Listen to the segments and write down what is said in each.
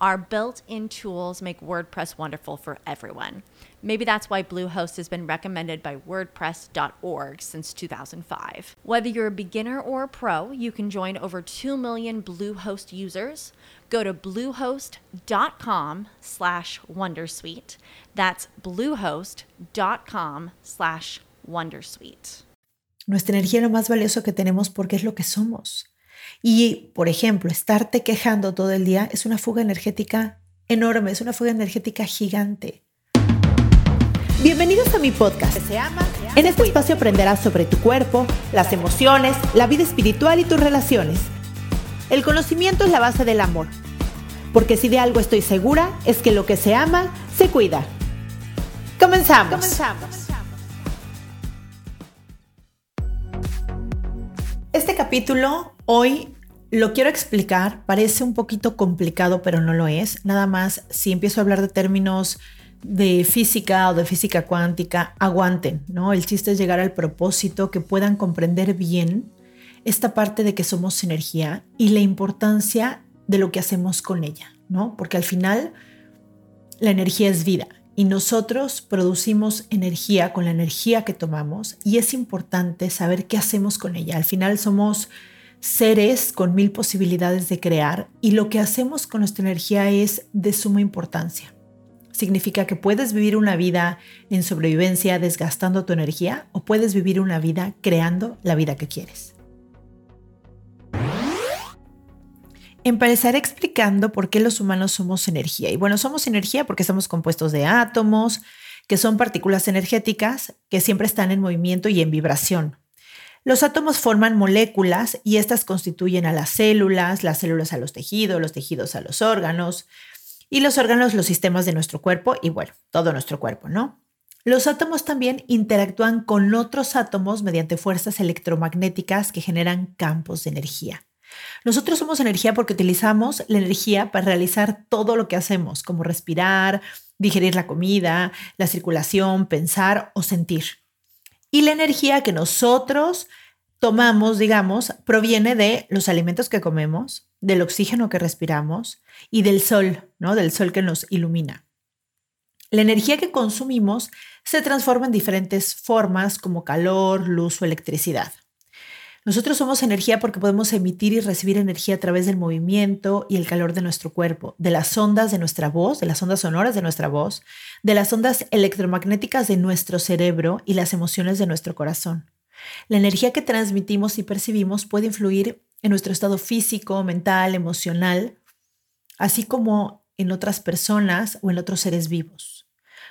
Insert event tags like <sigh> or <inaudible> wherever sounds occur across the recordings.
Our built in tools make WordPress wonderful for everyone. Maybe that's why Bluehost has been recommended by WordPress.org since 2005. Whether you're a beginner or a pro, you can join over 2 million Bluehost users. Go to bluehost.com slash Wondersuite. That's bluehost.com slash Wondersuite. Nuestra energía es lo más valioso que tenemos porque es lo que somos. Y, por ejemplo, estarte quejando todo el día es una fuga energética enorme, es una fuga energética gigante. Bienvenidos a mi podcast. En este espacio aprenderás sobre tu cuerpo, las emociones, la vida espiritual y tus relaciones. El conocimiento es la base del amor, porque si de algo estoy segura es que lo que se ama, se cuida. Comenzamos. Comenzamos. Este capítulo hoy lo quiero explicar, parece un poquito complicado, pero no lo es. Nada más, si empiezo a hablar de términos de física o de física cuántica, aguanten, ¿no? El chiste es llegar al propósito, que puedan comprender bien esta parte de que somos energía y la importancia de lo que hacemos con ella, ¿no? Porque al final la energía es vida y nosotros producimos energía con la energía que tomamos y es importante saber qué hacemos con ella. Al final somos seres con mil posibilidades de crear y lo que hacemos con nuestra energía es de suma importancia. Significa que puedes vivir una vida en sobrevivencia desgastando tu energía o puedes vivir una vida creando la vida que quieres. Empezaré explicando por qué los humanos somos energía. Y bueno, somos energía porque estamos compuestos de átomos, que son partículas energéticas que siempre están en movimiento y en vibración. Los átomos forman moléculas y estas constituyen a las células, las células a los tejidos, los tejidos a los órganos y los órganos los sistemas de nuestro cuerpo y bueno, todo nuestro cuerpo, ¿no? Los átomos también interactúan con otros átomos mediante fuerzas electromagnéticas que generan campos de energía. Nosotros somos energía porque utilizamos la energía para realizar todo lo que hacemos, como respirar, digerir la comida, la circulación, pensar o sentir. Y la energía que nosotros tomamos, digamos, proviene de los alimentos que comemos, del oxígeno que respiramos y del sol, ¿no? Del sol que nos ilumina. La energía que consumimos se transforma en diferentes formas como calor, luz o electricidad. Nosotros somos energía porque podemos emitir y recibir energía a través del movimiento y el calor de nuestro cuerpo, de las ondas de nuestra voz, de las ondas sonoras de nuestra voz, de las ondas electromagnéticas de nuestro cerebro y las emociones de nuestro corazón. La energía que transmitimos y percibimos puede influir en nuestro estado físico, mental, emocional, así como en otras personas o en otros seres vivos.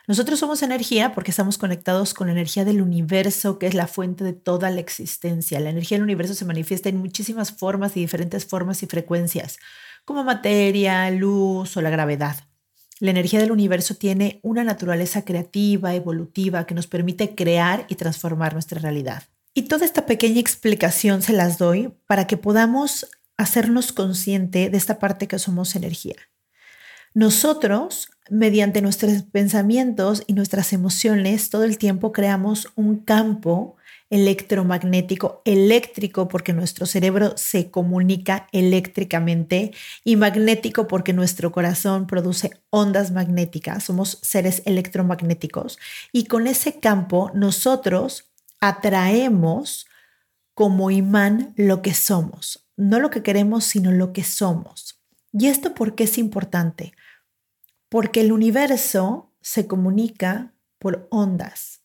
Nosotros somos energía porque estamos conectados con la energía del universo, que es la fuente de toda la existencia. La energía del universo se manifiesta en muchísimas formas y diferentes formas y frecuencias, como materia, luz o la gravedad. La energía del universo tiene una naturaleza creativa, evolutiva, que nos permite crear y transformar nuestra realidad. Y toda esta pequeña explicación se las doy para que podamos hacernos consciente de esta parte que somos energía. Nosotros, mediante nuestros pensamientos y nuestras emociones, todo el tiempo creamos un campo electromagnético, eléctrico porque nuestro cerebro se comunica eléctricamente y magnético porque nuestro corazón produce ondas magnéticas, somos seres electromagnéticos y con ese campo nosotros atraemos como imán lo que somos, no lo que queremos, sino lo que somos. ¿Y esto por qué es importante? Porque el universo se comunica por ondas,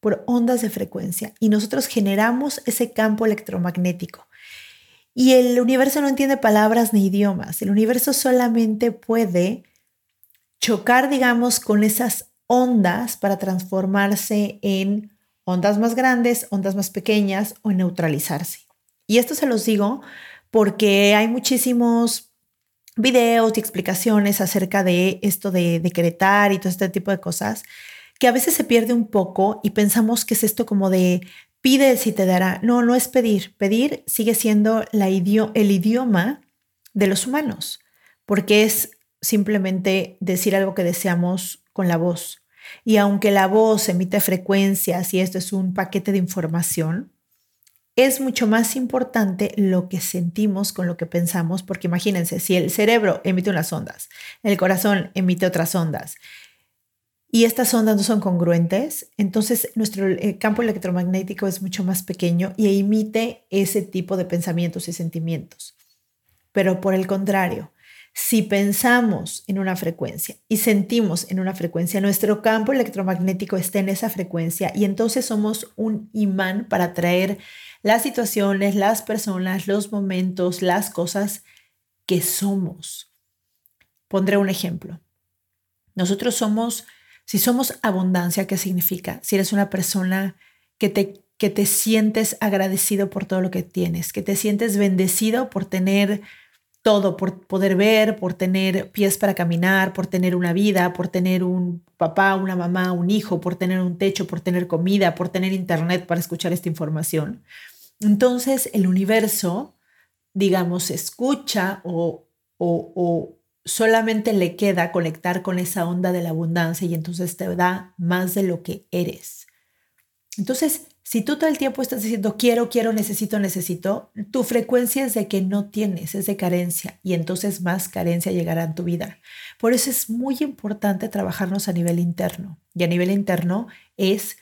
por ondas de frecuencia, y nosotros generamos ese campo electromagnético. Y el universo no entiende palabras ni idiomas, el universo solamente puede chocar, digamos, con esas ondas para transformarse en ondas más grandes, ondas más pequeñas o neutralizarse. Y esto se los digo porque hay muchísimos videos y explicaciones acerca de esto de decretar y todo este tipo de cosas que a veces se pierde un poco y pensamos que es esto como de pide si te dará. No, no es pedir. Pedir sigue siendo la el idioma de los humanos, porque es simplemente decir algo que deseamos con la voz. Y aunque la voz emite frecuencias y esto es un paquete de información, es mucho más importante lo que sentimos con lo que pensamos, porque imagínense, si el cerebro emite unas ondas, el corazón emite otras ondas, y estas ondas no son congruentes, entonces nuestro eh, campo electromagnético es mucho más pequeño y emite ese tipo de pensamientos y sentimientos. Pero por el contrario, si pensamos en una frecuencia y sentimos en una frecuencia, nuestro campo electromagnético está en esa frecuencia y entonces somos un imán para atraer las situaciones, las personas, los momentos, las cosas que somos. Pondré un ejemplo. Nosotros somos, si somos abundancia, ¿qué significa? Si eres una persona que te, que te sientes agradecido por todo lo que tienes, que te sientes bendecido por tener todo, por poder ver, por tener pies para caminar, por tener una vida, por tener un papá, una mamá, un hijo, por tener un techo, por tener comida, por tener internet para escuchar esta información. Entonces el universo, digamos, escucha o, o, solamente le queda conectar con esa onda de la abundancia y entonces te da más de lo que eres. Entonces, si tú todo el tiempo estás diciendo quiero, quiero, necesito, necesito, tu frecuencia es de que no tienes, es de carencia y entonces más carencia llegará en tu vida. Por eso es muy importante trabajarnos a nivel interno. Y a nivel interno es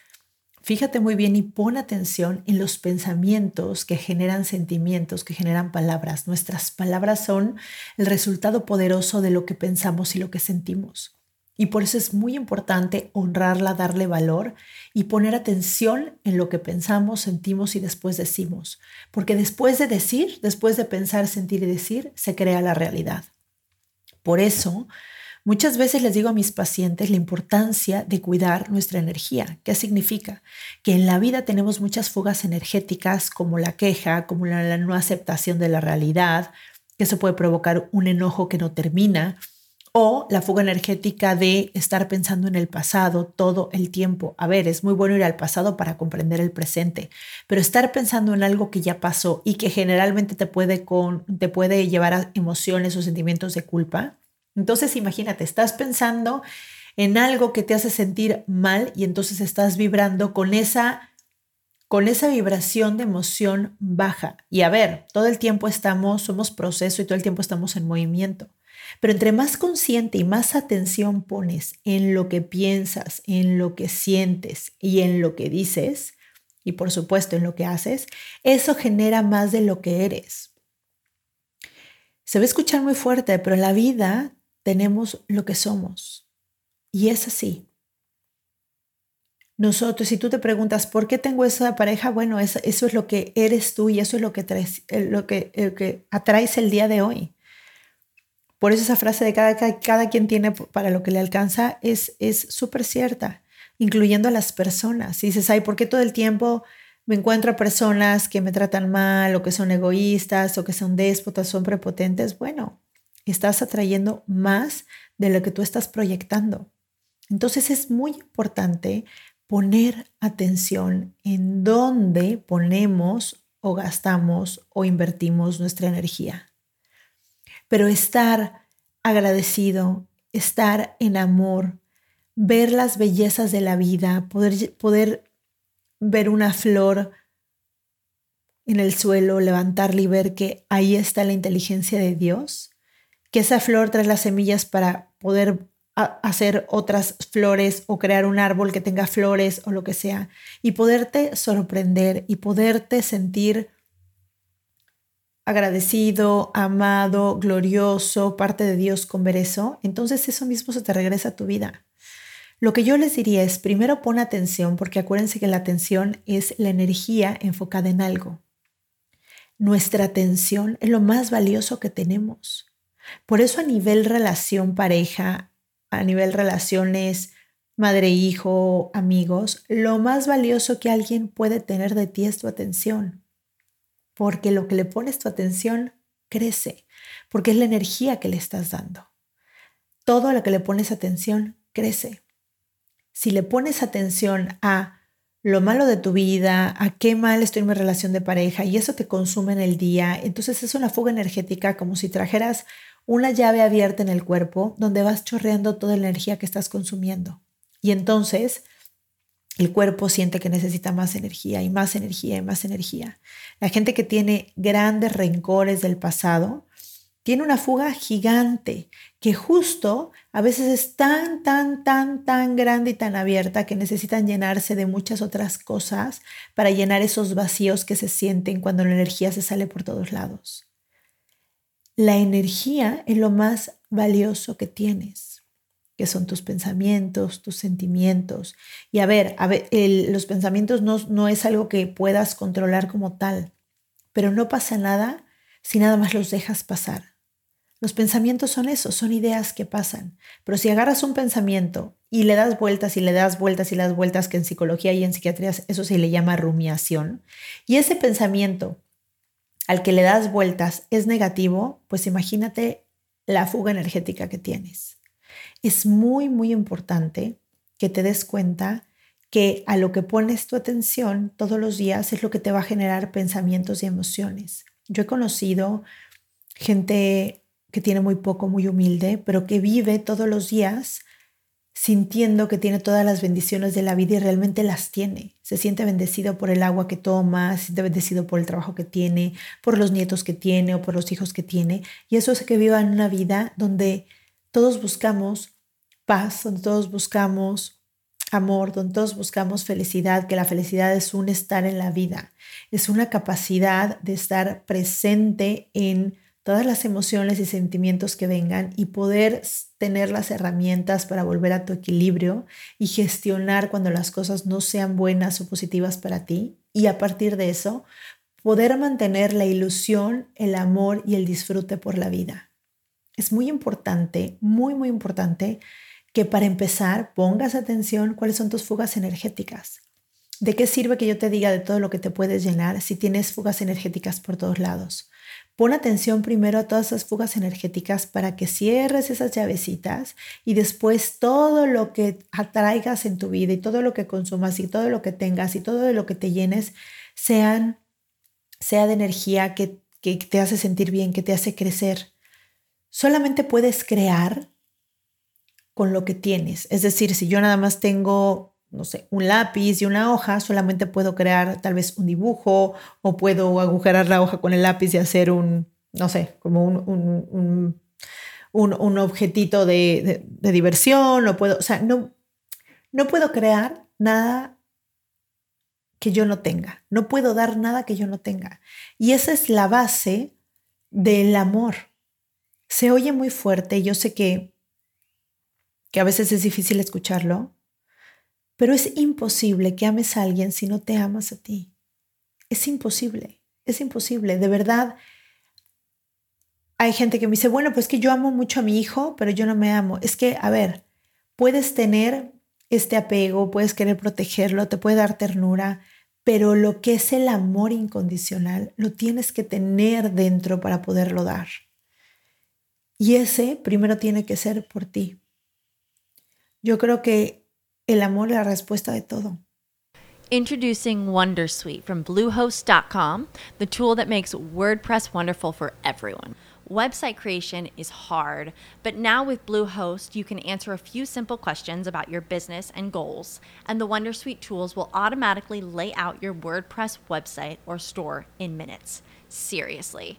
Fíjate muy bien y pon atención en los pensamientos que generan sentimientos, que generan palabras. Nuestras palabras son el resultado poderoso de lo que pensamos y lo que sentimos. Y por eso es muy importante honrarla, darle valor y poner atención en lo que pensamos, sentimos y después decimos. Porque después de decir, después de pensar, sentir y decir, se crea la realidad. Por eso, Muchas veces les digo a mis pacientes la importancia de cuidar nuestra energía. ¿Qué significa? Que en la vida tenemos muchas fugas energéticas como la queja, como la, no aceptación de la realidad, que eso puede provocar un enojo que no termina, o la fuga energética de estar pensando en el pasado todo el tiempo. A ver, es muy bueno ir al pasado para comprender el presente, pero estar pensando en algo que ya pasó y que generalmente te puede, con, te puede llevar a emociones o sentimientos de culpa, entonces imagínate, estás pensando en algo que te hace sentir mal y entonces estás vibrando con esa con esa vibración de emoción baja. Y a ver, todo el tiempo estamos, somos proceso y todo el tiempo estamos en movimiento. Pero entre más consciente y más atención pones en lo que piensas, en lo que sientes y en lo que dices, y por supuesto en lo que haces, eso genera más de lo que eres. Se va a escuchar muy fuerte, pero la vida tenemos lo que somos. Y es así. Nosotros, si tú te preguntas, ¿por qué tengo esa pareja? Bueno, eso, es lo que eres tú y eso es lo que, eh, lo que, que atraes el día de hoy. Por eso esa frase de cada, cada, quien tiene para lo que le alcanza es súper cierta, incluyendo a las personas. Si dices, ay, ¿por qué todo el tiempo me encuentro a personas que me tratan mal o que son egoístas o que son déspotas, son prepotentes? Bueno, estás atrayendo más de lo que tú estás proyectando. Entonces es muy importante poner atención en dónde ponemos o gastamos o invertimos nuestra energía. Pero estar agradecido, estar en amor, ver las bellezas de la vida, poder, poder ver una flor en el suelo, levantarla y ver que ahí está la inteligencia de Dios, que esa flor trae las semillas para poder hacer otras flores o crear un árbol que tenga flores o lo que sea y poderte sorprender y poderte sentir agradecido, amado, glorioso, parte de Dios con ver eso, entonces eso mismo se te regresa a tu vida. Lo que yo les diría es, primero pon atención, porque acuérdense que la atención es la energía enfocada en algo. Nuestra atención es lo más valioso que tenemos. Por eso a nivel relación pareja, a nivel relaciones, madre, hijo, amigos, lo más valioso que alguien puede tener de ti es tu atención. Porque lo que le pones tu atención crece, porque es la energía que le estás dando. Todo lo que le pones atención crece. Si le pones atención a lo malo de tu vida, a qué mal estoy en mi relación de pareja y eso te consume en el día, entonces es una fuga energética como si trajeras una llave abierta en el cuerpo donde vas chorreando toda la energía que estás consumiendo. Y entonces el cuerpo siente que necesita más energía y más energía y más energía. La gente que tiene grandes rencores del pasado tiene una fuga gigante que justo a veces es tan, tan, tan, tan grande y tan abierta que necesitan llenarse de muchas otras cosas para llenar esos vacíos que se sienten cuando la energía se sale por todos lados. La energía es lo más valioso que tienes, que son tus pensamientos, tus sentimientos. Y a ver, a ver los pensamientos no, no es algo que puedas controlar como tal, pero no pasa nada si nada más los dejas pasar los pensamientos son eso, son ideas que pasan. Pero si agarras un pensamiento y le das vueltas y le das vueltas y las vueltas, que en psicología y en psiquiatría eso se le llama rumiación, y ese pensamiento al que le das vueltas es negativo, pues imagínate la fuga energética que tienes. Es muy, muy importante que te des cuenta que a lo que pones tu atención todos los días es lo que te va a generar pensamientos y emociones. Yo he conocido gente que tiene muy poco, muy humilde, pero que vive todos los días sintiendo que tiene todas las bendiciones de la vida y realmente las tiene. Se siente bendecido por el agua que toma, se siente bendecido por el trabajo que tiene, por los nietos que tiene o por los hijos que tiene. Y eso hace que viva en una vida donde todos buscamos paz, donde todos buscamos amor, donde todos buscamos felicidad, que la felicidad es un estar en la vida, es una capacidad de estar presente en todas las emociones y sentimientos que vengan y poder tener las herramientas para volver a tu equilibrio y gestionar cuando las cosas no sean buenas o positivas para ti. Y a partir de eso, poder mantener la ilusión, el amor y el disfrute por la vida. Es muy importante, muy, muy importante que para empezar pongas atención cuáles son tus fugas energéticas. ¿De qué sirve que yo te diga de todo lo que te puedes llenar si tienes fugas energéticas por todos lados? Pon atención primero a todas esas fugas energéticas para que cierres esas llavecitas y después todo lo que atraigas en tu vida y todo lo que consumas y todo lo que tengas y todo lo que te llenes sean, sea de energía que, que te hace sentir bien, que te hace crecer. Solamente puedes crear con lo que tienes. Es decir, si yo nada más tengo no sé, un lápiz y una hoja, solamente puedo crear tal vez un dibujo o puedo agujerar la hoja con el lápiz y hacer un, no sé, como un, un, un, un objetito de, de, diversión, no puedo, o sea, no, no puedo crear nada que yo no tenga, no puedo dar nada que yo no tenga. Y esa es la base del amor. Se oye muy fuerte, yo sé que, que a veces es difícil escucharlo, pero es imposible que ames a alguien si no te amas a ti. Es imposible, es imposible. De verdad, hay gente que me dice, bueno, pues que yo amo mucho a mi hijo, pero yo no me amo. Es que, a ver, puedes tener este apego, puedes querer protegerlo, te puede dar ternura, pero lo que es el amor incondicional lo tienes que tener dentro para poderlo dar. Y ese primero tiene que ser por ti. Yo creo que El amor es la respuesta de todo. Introducing Wondersuite from Bluehost.com, the tool that makes WordPress wonderful for everyone. Website creation is hard, but now with Bluehost, you can answer a few simple questions about your business and goals, and the Wondersuite tools will automatically lay out your WordPress website or store in minutes. Seriously.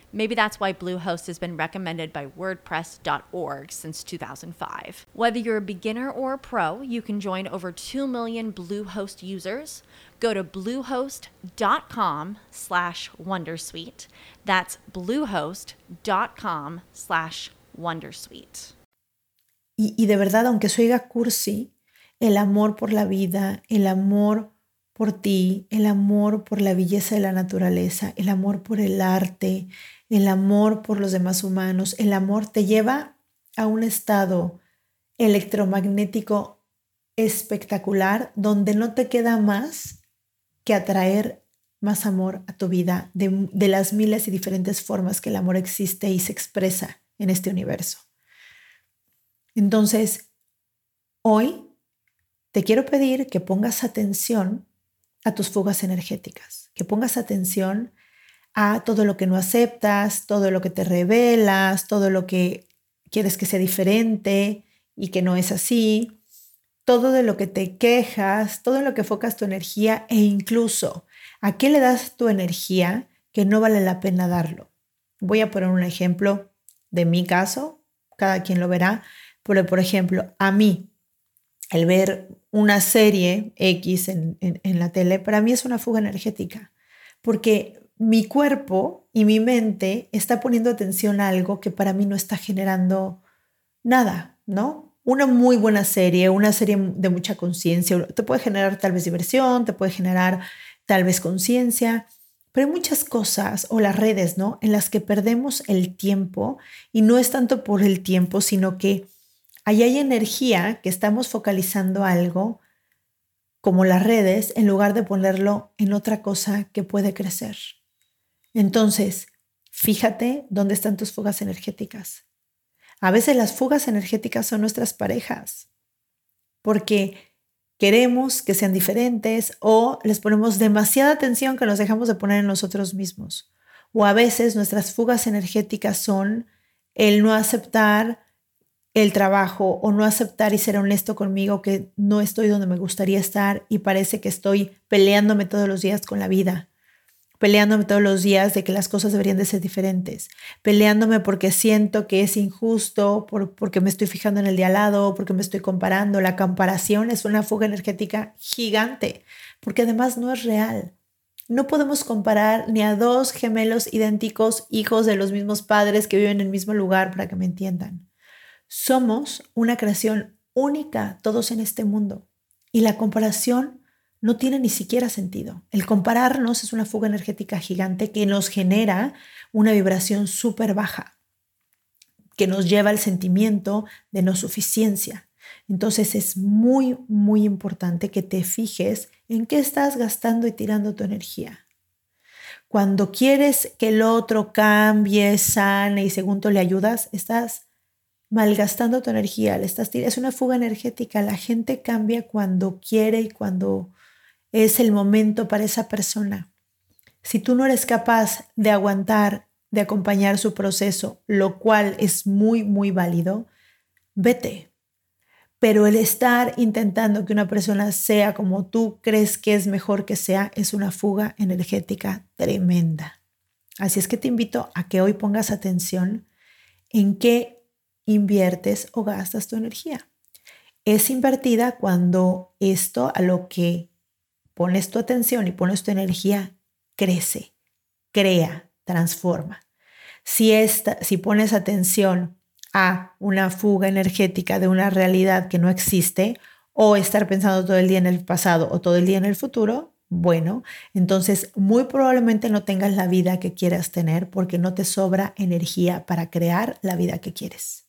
Maybe that's why Bluehost has been recommended by WordPress.org since 2005. Whether you're a beginner or a pro, you can join over 2 million Bluehost users. Go to bluehost.com slash Wondersuite. That's bluehost.com slash Wondersuite. Y, y de verdad, aunque oiga cursi, el amor por la vida, el amor por ti, el amor por la belleza de la naturaleza, el amor por el arte, el amor por los demás humanos, el amor te lleva a un estado electromagnético espectacular donde no te queda más que atraer más amor a tu vida de, las miles y diferentes formas que el amor existe y se expresa en este universo. Entonces, hoy te quiero pedir que pongas atención a tus fugas energéticas, que pongas atención a todo lo que no aceptas, todo lo que te revelas, todo lo que quieres que sea diferente y que no es así, todo de lo que te quejas, todo lo que enfocas tu energía e incluso a qué le das tu energía que no vale la pena darlo. Voy a poner un ejemplo de mi caso, cada quien lo verá, pero por ejemplo, a mí el ver una serie X en, la tele, para mí es una fuga energética, porque mi cuerpo y mi mente está poniendo atención a algo que para mí no está generando nada, ¿no? Una muy buena serie, una serie de mucha conciencia, te puede generar tal vez diversión, te puede generar tal vez conciencia, pero hay muchas cosas o las redes, ¿no? En las que perdemos el tiempo y no es tanto por el tiempo, sino que Ahí hay energía que estamos focalizando algo, como las redes, en lugar de ponerlo en otra cosa que puede crecer. Entonces, fíjate dónde están tus fugas energéticas. A veces las fugas energéticas son nuestras parejas, porque queremos que sean diferentes o les ponemos demasiada atención que nos dejamos de poner en nosotros mismos. O a veces nuestras fugas energéticas son el no aceptar el trabajo o no aceptar y ser honesto conmigo que no estoy donde me gustaría estar y parece que estoy peleándome todos los días con la vida, peleándome todos los días de que las cosas deberían de ser diferentes, peleándome porque siento que es injusto, por, porque me estoy fijando en el de al lado, porque me estoy comparando. La comparación es una fuga energética gigante, porque además no es real. No podemos comparar ni a dos gemelos idénticos, hijos de los mismos padres que viven en el mismo lugar, para que me entiendan. Somos una creación única todos en este mundo y la comparación no tiene ni siquiera sentido. El compararnos es una fuga energética gigante que nos genera una vibración súper baja, que nos lleva al sentimiento de no suficiencia. Entonces es muy, muy importante que te fijes en qué estás gastando y tirando tu energía. Cuando quieres que el otro cambie, sane y según tú le ayudas, estás malgastando tu energía, le estás es una fuga energética. La gente cambia cuando quiere y cuando es el momento para esa persona. Si tú no eres capaz de aguantar, de acompañar su proceso, lo cual es muy, muy válido, vete. Pero el estar intentando que una persona sea como tú crees que es mejor que sea es una fuga energética tremenda. Así es que te invito a que hoy pongas atención en qué inviertes o gastas tu energía. Es invertida cuando esto a lo que pones tu atención y pones tu energía crece, crea, transforma. Si, esta, si pones atención a una fuga energética de una realidad que no existe o estar pensando todo el día en el pasado o todo el día en el futuro, bueno, entonces muy probablemente no tengas la vida que quieras tener porque no te sobra energía para crear la vida que quieres.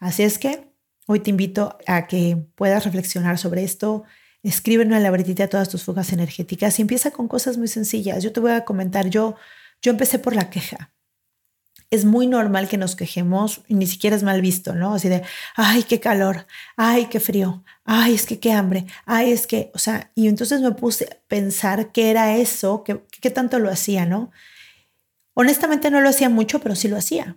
Así es que hoy te invito a que puedas reflexionar sobre esto. Escríbeme en la a todas tus fugas energéticas y empieza con cosas muy sencillas. Yo te voy a comentar, yo, yo empecé por la queja. Es muy normal que nos quejemos y ni siquiera es mal visto, ¿no? Así de, ay, qué calor, ay, qué frío, ay, es que qué hambre, ay, es que, o sea, y entonces me puse a pensar qué era eso, qué, qué tanto lo hacía, ¿no? Honestamente no lo hacía mucho, pero sí lo hacía.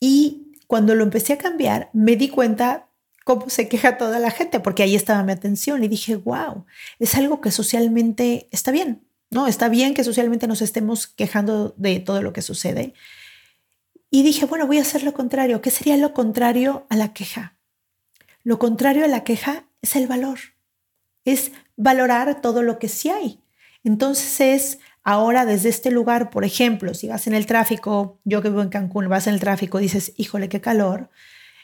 Y cuando lo empecé a cambiar, me di cuenta cómo se queja toda la gente, porque ahí estaba mi atención y dije, wow, es algo que socialmente está bien. ¿no? Está bien que socialmente nos estemos quejando de todo lo que sucede. Y dije, bueno, voy a hacer lo contrario. ¿Qué sería lo contrario a la queja? Lo contrario a la queja es el valor. Es valorar todo lo que sí hay. Entonces es ahora desde este lugar, por ejemplo, si vas en el tráfico, yo que vivo en Cancún, vas en el tráfico, dices, híjole, qué calor.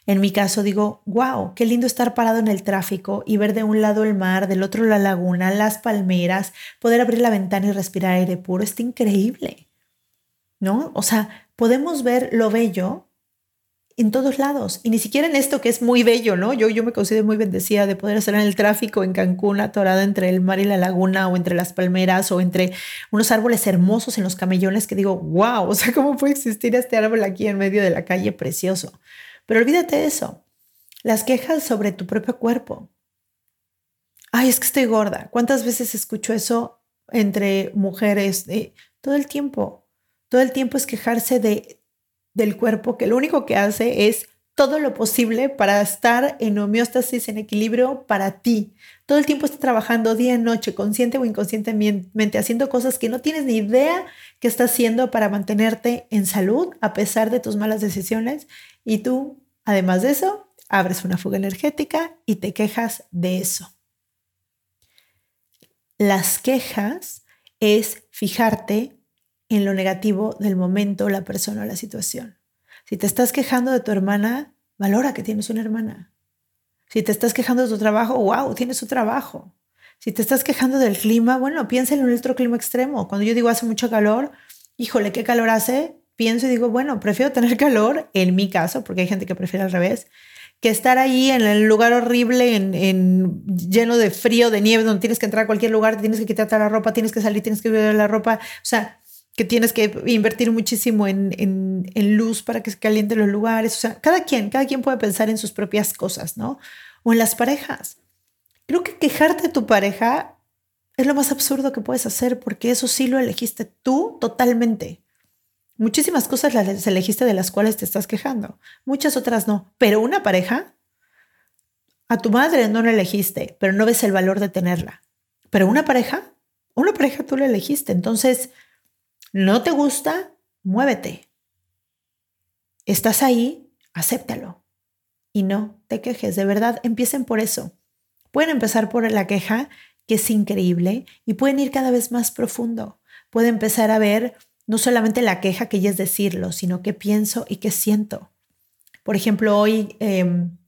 En mi caso digo, wow, qué lindo estar parado en el tráfico y ver de un lado el mar, del otro la laguna, las palmeras, poder abrir la ventana y respirar aire puro, está increíble. ¿No? O sea, podemos ver lo bello en todos lados y ni siquiera en esto que es muy bello, ¿no? Yo, yo me considero muy bendecida de poder estar en el tráfico en Cancún, atorada entre el mar y la laguna o entre las palmeras o entre unos árboles hermosos en los camellones que digo, wow, o sea, ¿cómo puede existir este árbol aquí en medio de la calle precioso? Pero olvídate de eso. Las quejas sobre tu propio cuerpo. Ay, es que estoy gorda. ¿Cuántas veces escucho eso entre mujeres? todo el tiempo. Todo el tiempo es quejarse de, del cuerpo que lo único que hace es todo lo posible para estar en homeostasis, en equilibrio para ti. Todo el tiempo está trabajando día y noche, consciente o inconscientemente, haciendo cosas que no tienes ni idea que está haciendo para mantenerte en salud a pesar de tus malas decisiones. Y tú, además de eso, abres una fuga energética y te quejas de eso. Las quejas es fijarte en lo negativo del momento, la persona o la situación. Si te estás quejando de tu hermana, valora que tienes una hermana. Si te estás quejando de tu trabajo, wow, tienes su trabajo. Si te estás quejando del clima, bueno, piensa en otro clima extremo. Cuando yo digo hace mucho calor, híjole, ¿qué calor hace? Pienso y digo, bueno, prefiero <laughs> tener calor, en mi caso, porque hay gente que prefiere al revés, que estar ahí en el lugar horrible, en, lleno de frío, de nieve, donde tienes que entrar a cualquier lugar, tienes que quitarte la ropa, tienes que salir, tienes que ver la ropa. O sea, que tienes que invertir muchísimo en, en, luz para que se calienten los lugares. O sea, cada quien, cada quien puede pensar en sus propias cosas, ¿no? O en las parejas. Creo que quejarte de tu pareja es lo más absurdo que puedes hacer porque eso sí lo elegiste tú totalmente. Muchísimas cosas las elegiste de las cuales te estás quejando, muchas otras no. Pero una pareja, a tu madre no la elegiste, pero no ves el valor de tenerla. Pero una pareja, una pareja tú la elegiste. Entonces, no te gusta, muévete. Estás ahí, acéptalo. Y no te quejes, de verdad, empiecen por eso. Pueden empezar por la queja, que es increíble, y pueden ir cada vez más profundo. Pueden empezar a ver no solamente la queja, que ya es decirlo, sino qué pienso y qué siento. Por ejemplo, hoy, em,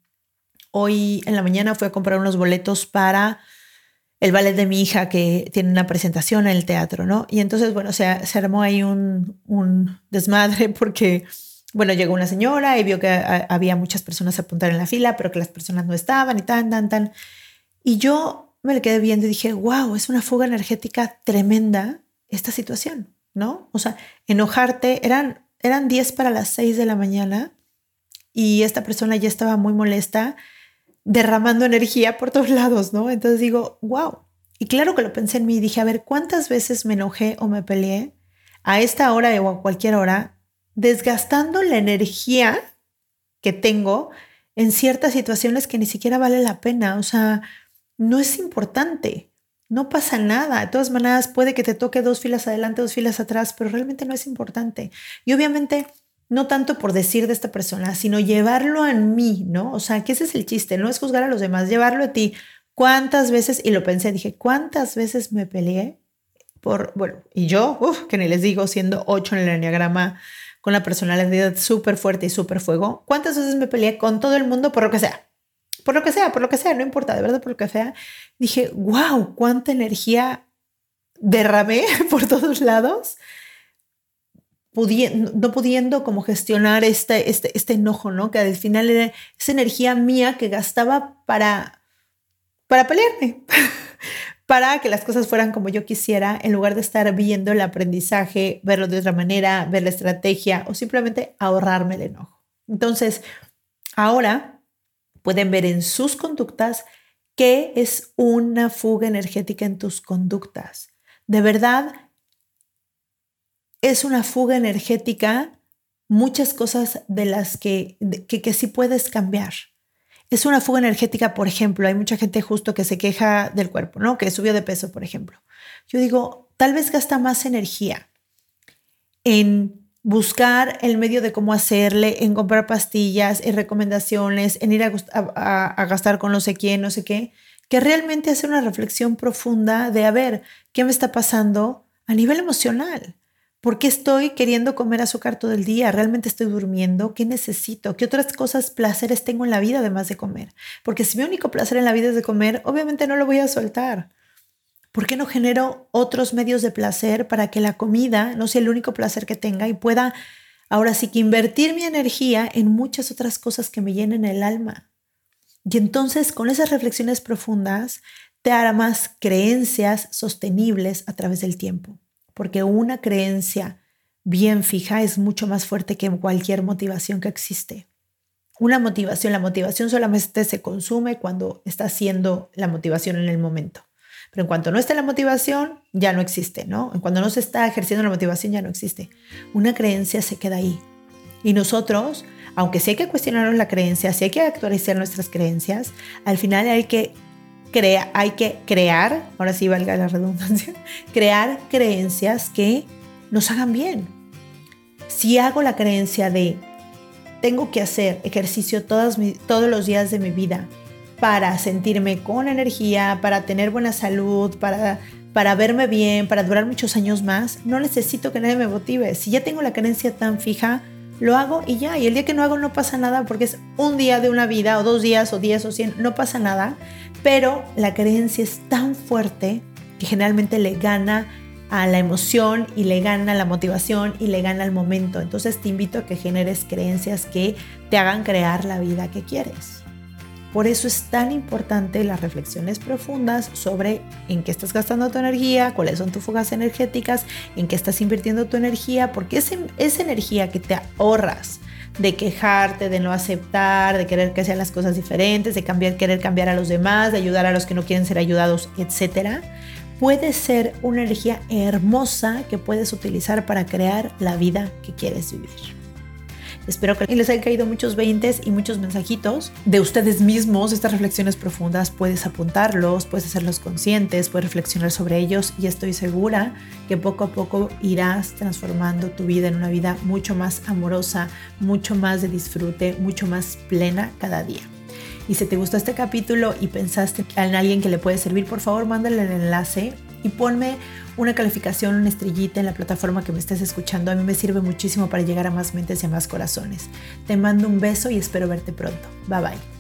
hoy en la mañana fui a comprar unos boletos para el ballet de mi hija que tiene una presentación en el teatro, ¿no? Y entonces, bueno, se, se armó ahí un, desmadre porque, bueno, llegó una señora y vio que había muchas personas apuntar en la fila, pero que las personas no estaban y tan, tan, tan. Y yo me le quedé viendo y dije, wow, es una fuga energética tremenda esta situación, ¿no? O sea, enojarte, eran, eran 10 para las 6 de la mañana y esta persona ya estaba muy molesta derramando energía por todos lados, ¿no? Entonces digo, wow. Y claro que lo pensé en mí y dije, a ver, ¿cuántas veces me enojé o me peleé a esta hora o a cualquier hora, desgastando la energía que tengo en ciertas situaciones que ni siquiera vale la pena? O sea, no es importante. No pasa nada. De todas maneras, puede que te toque dos filas adelante, dos filas atrás, pero realmente no es importante. Y obviamente no tanto por decir de esta persona, sino llevarlo a mí, ¿no? O sea, que ese es el chiste, no es juzgar a los demás, llevarlo a ti. ¿Cuántas veces, y lo pensé, dije, ¿cuántas veces me peleé por, bueno, y yo, que ni les digo, siendo ocho en el enneagrama, con la personalidad súper fuerte y súper fuego, ¿cuántas veces me peleé con todo el mundo por lo que sea? Por lo que sea, por lo que sea, no importa, de verdad, por lo que sea. Dije, wow, cuánta energía derramé <laughs> por todos lados no pudiendo como gestionar este, este, este enojo, ¿no? Que al final era esa energía mía que gastaba para, para pelearme, <laughs> para que las cosas fueran como yo quisiera, en lugar de estar viendo el aprendizaje, verlo de otra manera, ver la estrategia o simplemente ahorrarme el enojo. Entonces, ahora pueden ver en sus conductas qué es una fuga energética en tus conductas. De verdad, es una fuga energética, muchas cosas de las que, que, sí puedes cambiar. Es una fuga energética, por ejemplo, hay mucha gente justo que se queja del cuerpo, ¿no? Que subió de peso, por ejemplo. Yo digo, tal vez gasta más energía en buscar el medio de cómo hacerle, en comprar pastillas, en recomendaciones, en ir a, gastar con no sé quién, no sé qué, que realmente hacer una reflexión profunda de, a ver, ¿qué me está pasando a nivel emocional? ¿Por qué estoy queriendo comer azúcar todo el día? ¿Realmente estoy durmiendo? ¿Qué necesito? ¿Qué otras cosas, placeres tengo en la vida además de comer? Porque si mi único placer en la vida es de comer, obviamente no lo voy a soltar. ¿Por qué no genero otros medios de placer para que la comida no sea el único placer que tenga y pueda ahora sí que invertir mi energía en muchas otras cosas que me llenen el alma? Y entonces con esas reflexiones profundas te hará más creencias sostenibles a través del tiempo porque una creencia bien fija es mucho más fuerte que cualquier motivación que existe. Una motivación, la motivación solamente se consume cuando está haciendo la motivación en el momento. Pero en cuanto no está la motivación, ya no existe, ¿no? En cuanto no se está ejerciendo la motivación, ya no existe. Una creencia se queda ahí. Y nosotros, aunque sí hay que cuestionarnos la creencia, sí hay que actualizar nuestras creencias, al final hay que hay que crear, ahora sí valga la redundancia, <laughs> crear creencias que nos hagan bien. Si hago la creencia de tengo que hacer ejercicio todos los días de mi vida para sentirme con energía, para tener buena salud, para, para verme bien, para durar muchos años más, no necesito que nadie me motive. Si ya tengo la creencia tan fija, lo hago y ya. Y el día que no hago no pasa nada porque es un día de una vida o dos días o diez o cien, no pasa nada. Pero la creencia es tan fuerte que generalmente le gana a la emoción y le gana la motivación y le gana al momento. Entonces te invito a que generes creencias que te hagan crear la vida que quieres. Por eso es tan importante las reflexiones profundas sobre en qué estás gastando tu energía, cuáles son tus fugas energéticas, en qué estás invirtiendo tu energía, porque esa, esa energía que te ahorras de quejarte, de no aceptar, de querer que sean las cosas diferentes, de cambiar, querer cambiar a los demás, de ayudar a los que no quieren ser ayudados, etcétera, puede ser una energía hermosa que puedes utilizar para crear la vida que quieres vivir. Espero que les haya caído muchos veintes y muchos mensajitos de ustedes mismos, estas reflexiones profundas. Puedes apuntarlos, puedes hacerlos conscientes, puedes reflexionar sobre ellos y estoy segura que poco a poco irás transformando tu vida en una vida mucho más amorosa, mucho más de disfrute, mucho más plena cada día. Y si te gustó este capítulo y pensaste en alguien que le puede servir, por favor, mándale el enlace y ponme una calificación, una estrellita en la plataforma que me estés escuchando. A mí me sirve muchísimo para llegar a más mentes y a más corazones. Te mando un beso y espero verte pronto. Bye bye.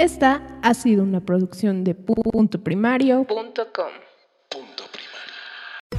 Esta ha sido una producción de punto primario.com.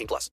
18 plus.